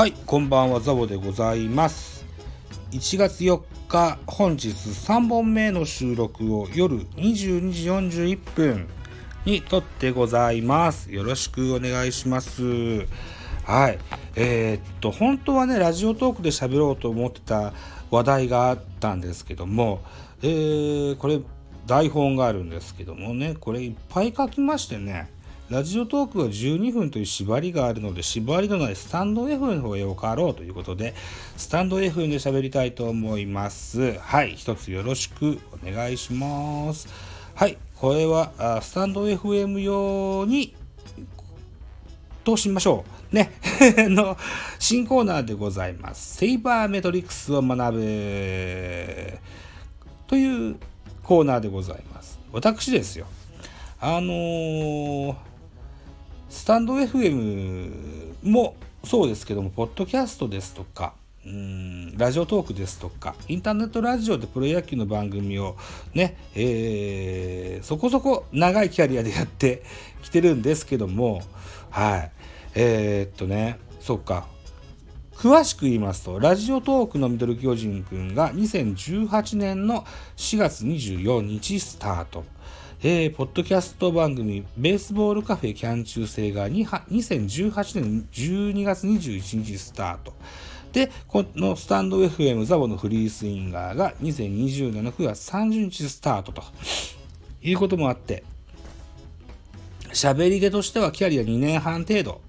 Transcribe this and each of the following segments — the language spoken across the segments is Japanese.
はい、こんばんは、ザボでございます。1月4日、本日3本目の収録を夜22時41分に撮ってございます。よろしくお願いします。はい。えーっと、本当はね、ラジオトークで喋ろうと思ってた話題があったんですけども、えー、これ、台本があるんですけどもね、これいっぱい書きましてね、ラジオトークは12分という縛りがあるので、縛りのないスタンド F の方へよかろうということで、スタンド F で喋りたいと思います。はい、一つよろしくお願いします。はい、これはスタンド FM 用に通しましょう。ね。の新コーナーでございます。セイバーメトリックスを学ぶというコーナーでございます。私ですよ。あのースタンド FM もそうですけども、ポッドキャストですとか、うんラジオトークですとか、インターネットラジオでプロ野球の番組をね、えーそこそこ長いキャリアでやってきてるんですけども、はい。えーっとね、そっか。詳しく言いますと、ラジオトークのミドル巨人くんが2018年の4月24日スタート。えーポッドキャスト番組、ベースボールカフェキャン中世がには2018年12月21日スタート。で、このスタンド FM ザボのフリースインガーが2020年の9月30日スタートということもあって、喋り手としてはキャリア2年半程度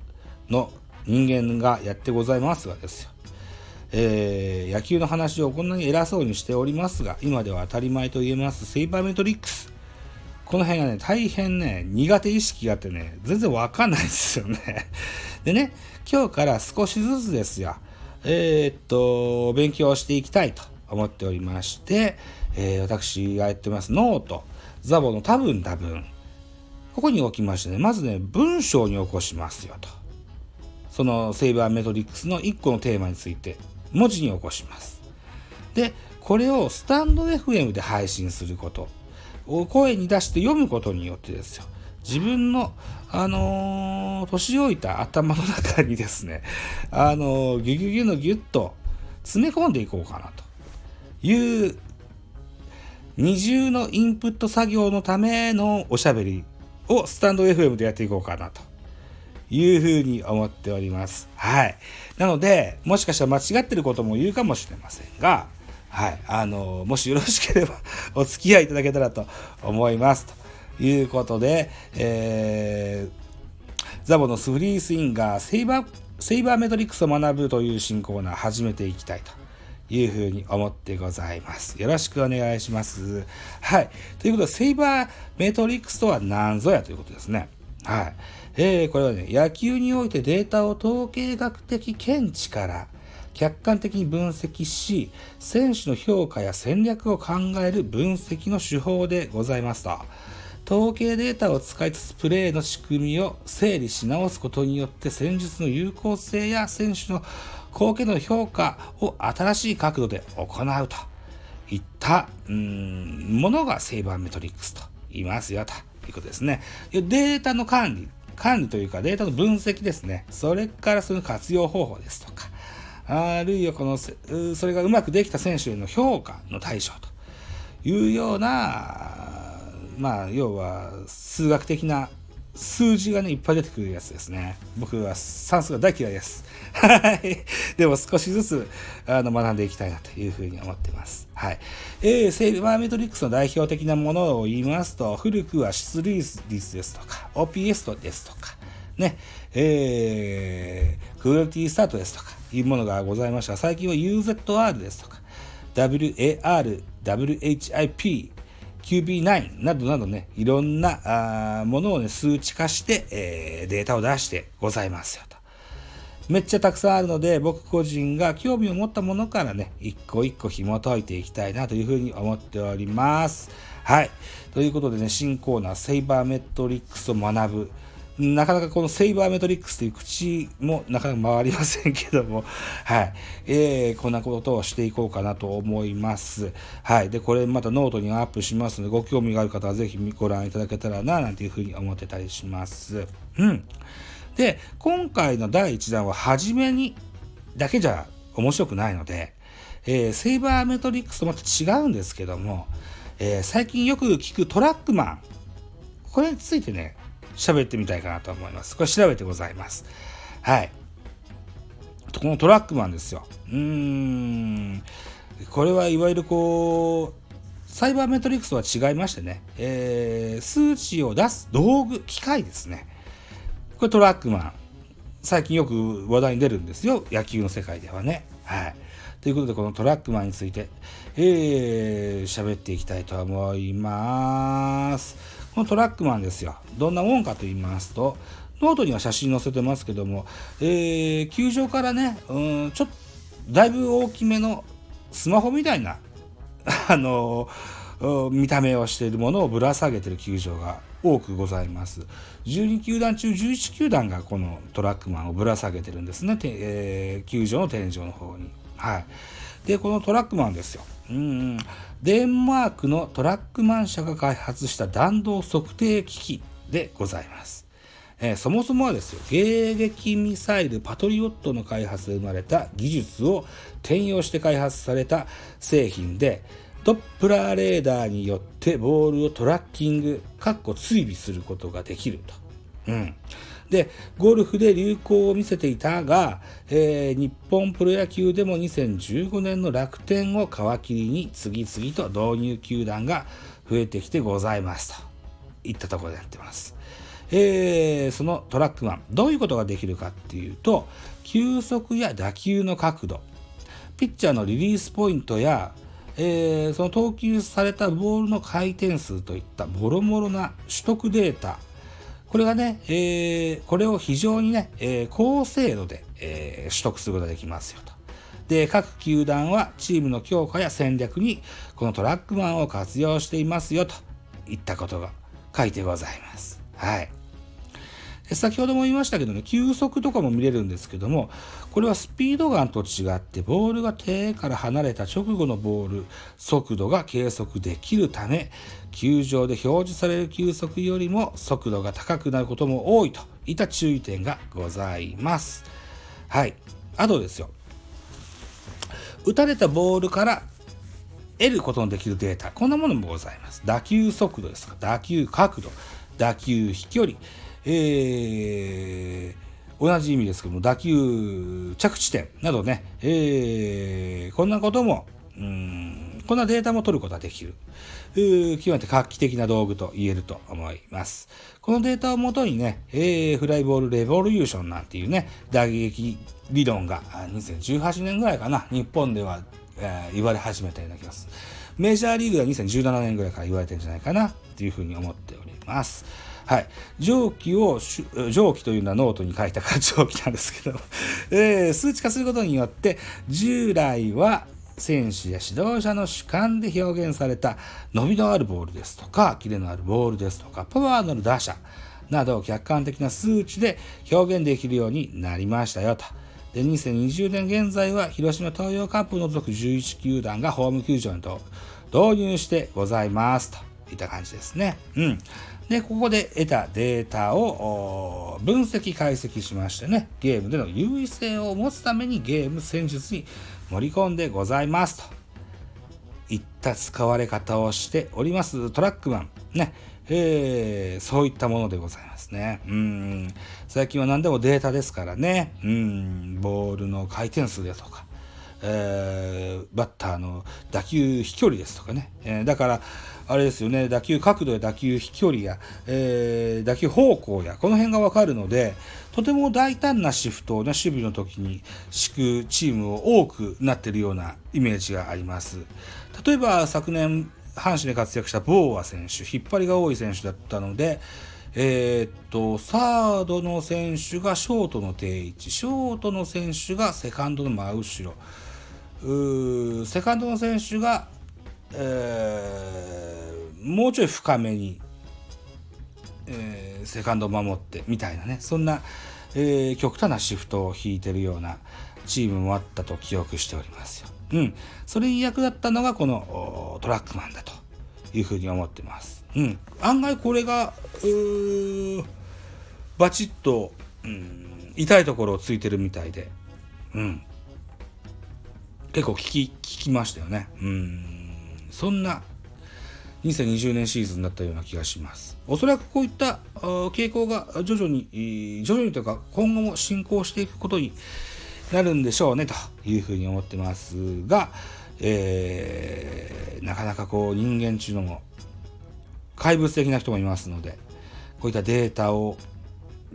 の人間がやってございますがですよ。えー野球の話をこんなに偉そうにしておりますが、今では当たり前と言えますセイバーメトリックス。この辺がね、大変ね、苦手意識があってね、全然わかんないですよね。でね、今日から少しずつですよ、えーっと、勉強していきたいと思っておりまして、えー私がやってます note、ザボの多分多分、ここに置きましてね、まずね、文章に起こしますよと。そのセイバーメトリックスの1個のテーマについて文字に起こします。で、これをスタンド FM で配信すること。を声に出して読むことによってですよ。自分の、あのー年老いた頭の中にですね、あのーギュギュギュのギュッと詰め込んでいこうかなという二重のインプット作業のためのおしゃべりをスタンド FM でやっていこうかなというふうに思っております。はい。なので、もしかしたら間違ってることも言うかもしれませんが、はい。あの、もしよろしければ お付き合いいただけたらと思います。ということで、えーザボのスフリースインガーセイバー、セイバーメトリックスを学ぶという新コーナー始めていきたいというふうに思ってございます。よろしくお願いします。はい。ということで、セイバーメトリックスとは何ぞやということですね。はい。えー、これはね、野球においてデータを統計学的見地から客観的に分析し、選手の評価や戦略を考える分析の手法でございますと。統計データを使いつつプレーの仕組みを整理し直すことによって戦術の有効性や選手の貢献の評価を新しい角度で行うといったうんものがセイバーメトリックスと言いますよということですね。データの管理、管理というかデータの分析ですね。それからその活用方法ですとか、あるいはこのそれがうまくできた選手への評価の対象というようなまあ、要は数学的な数字がね、いっぱい出てくるやつですね。僕は算数が大嫌いです。はい。でも少しずつあの学んでいきたいなというふうに思ってます。はい。えー、セイバーメトリックスの代表的なものを言いますと、古くは出塁率ですとか、OPS ですとか、ね、えー、クオリティスタートですとかいうものがございました。最近は UZR ですとか、WAR、WHIP、QB9 などなどね、いろんなあものをね、数値化して、えーデータを出してございますよと。めっちゃたくさんあるので、僕個人が興味を持ったものからね、一個一個紐解いていきたいなというふうに思っております。はい。ということでね、新コーナー、セイバーメトリックスを学ぶ。なかなかこのセイバーメトリックスという口もなかなか回りませんけども、はい。えー、こんなことをしていこうかなと思います。はい。で、これまたノートにアップしますので、ご興味がある方はぜひご覧いただけたらな、なんていうふうに思ってたりします。うん。で、今回の第1弾は初めに、だけじゃ面白くないので、えー、セイバーメトリックスとまた違うんですけども、えー、最近よく聞くトラックマン、これについてね、喋ってみたいかなと思います。これ調べてございます。はい。このトラックマンですよ。うーん。これはいわゆるこう、サイバーメトリックスとは違いましてね、えー、数値を出す道具、機械ですね。これトラックマン。最近よく話題に出るんですよ。野球の世界ではね。はい。ということで、このトラックマンについて、えー、喋っていきたいと思います。このトラックマンですよ。どんなもんかと言いますと、ノートには写真載せてますけども、えー、球場からね、うん、ちょっと、だいぶ大きめのスマホみたいな、あの見た目をしているものをぶら下げている球場が多くございます。12球団中11球団がこのトラックマンをぶら下げてるんですね、えー、球場の天井の方に。はい。で、このトラックマンですよ。うん。デンマークのトラックマン社が開発した弾道測定機器でございます。えー、そもそもはですよ、迎撃ミサイルパトリオットの開発で生まれた技術を転用して開発された製品で、ドップラーレーダーによってボールをトラッキング、かっこ追尾することができると。うん。で、ゴルフで流行を見せていたが、えー、日本プロ野球でも2015年の楽天を皮切りに次々と導入球団が増えてきてございますといったところでやってます。えー、そのトラックマン、どういうことができるかっていうと、球速や打球の角度、ピッチャーのリリースポイントや、えー、その投球されたボールの回転数といったもろもろな取得データこれがね、えー、これを非常にね、えー、高精度で、えー、取得することができますよと。で、各球団はチームの強化や戦略にこのトラックマンを活用していますよといったことが書いてございます。はい。先ほども言いましたけどね、球速とかも見れるんですけども、これはスピードガンと違って、ボールが手から離れた直後のボール、速度が計測できるため、球場で表示される球速よりも速度が高くなることも多いといった注意点がございます。はい。あとですよ。打たれたボールから得ることのできるデータ、こんなものもございます。打球速度ですか、打球角度、打球飛距離、えー、同じ意味ですけども、打球着地点などね、えー、こんなことも、うん、こんなデータも取ることができる。極めて画期的な道具と言えると思います。このデータをもとにね、えー、 fly ball revolution なんていうね、打撃理論が2018年ぐらいかな、日本では、えー、言われ始めたような気がする。メジャーリーグでは2017年ぐらいから言われてるんじゃないかな、というふうに思っております。はい。上記を、上記というのはノートに書いたから 上記なんですけど、えー、数値化することによって、従来は選手や指導者の主観で表現された伸びのあるボールですとか、キレのあるボールですとか、パワーのある打者などを客観的な数値で表現できるようになりましたよと。で、2020年現在は広島東洋カップを除く11球団がホーム球場に導入してございますといった感じですね。うん。で、ここで得たデータを分析解析しましてね、ゲームでの優位性を持つためにゲーム戦術に盛り込んでございますといった使われ方をしておりますトラックマンねえー、そういったものでございますね。うん。最近は何でもデータですからね。うん。ボールの回転数ですとか、えー、バッターの打球飛距離ですとかね。えー、だから、あれですよね、打球角度や打球飛距離や、えー、打球方向や、この辺がわかるので、とても大胆なシフトを、ね、守備の時に敷くチームを多くなっているようなイメージがあります。例えば昨年、阪神で活躍したボーア選手、引っ張りが多い選手だったので、えー、っと、サードの選手がショートの定位置、ショートの選手がセカンドの真後ろ、セカンドの選手がえー、もうちょい深めに、えー、セカンドを守ってみたいなね。そんな、えー、極端なシフトを引いてるようなチームもあったと記憶しておりますよ。うん、それに役立ったのがこのトラックマンだというふうに思ってます。うん、案外これがバチッと、うん、痛いところをついてるみたいで、うん、結構聞き、聞きましたよね。うん。そんな2020年シーズンだったような気がします。おそらくこういった傾向が徐々に、徐々にというか今後も進行していくことになるんでしょうねというふうに思ってますが、えー、なかなかこう人間中のも怪物的な人もいますので、こういったデータを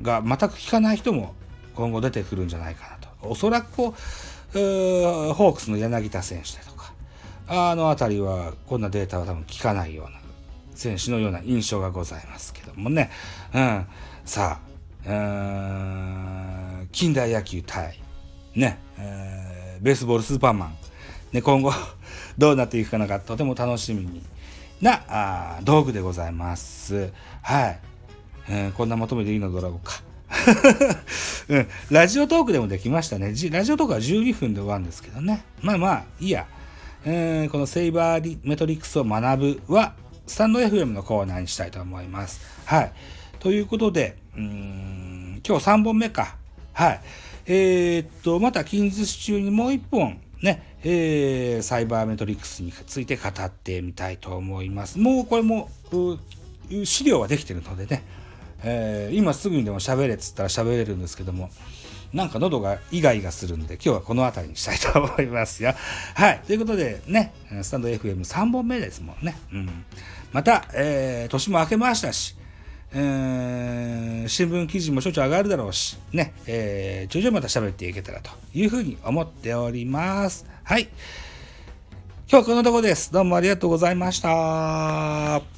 が全く効かない人も今後出てくるんじゃないかなと。おそらくこ、うホークスの柳田選手だとか、あの辺りはこんなデータは多分効かないような選手のような印象がございますけどもね。うん。さあ、近代野球対、ね、えー、ベースボールスーパーマン。ね、今後 どうなっていくかなかとても楽しみにな道具でございます。はい。えー、こんなまとめでいいのだろうか。うん、ラジオトークでもできましたね。ラジオトークは12分で終わるんですけどね。まあまあ、いいや。えー、このセイバーメトリックスを学ぶは、スタンド FM のコーナーにしたいと思います。はい。ということで、うん、今日3本目か。はい。えー、っと、また近日中にもう1本、ね、えー、サイバーメトリックスについて語ってみたいと思います。もうこれも、資料はできてるのでね、えー、今すぐにでも喋れっつったら喋れるんですけども、なんか喉がイガイガするんで、今日はこの辺りにしたいと思いますよ。はい。ということでね、スタンド FM3 本目ですもんね。うん。また、えー、年も明けましたし、えー、新聞記事もしょちゅう上がるだろうし、ね、えー、徐々にまた喋っていけたらというふうに思っております。はい。今日はこのとこです。どうもありがとうございました。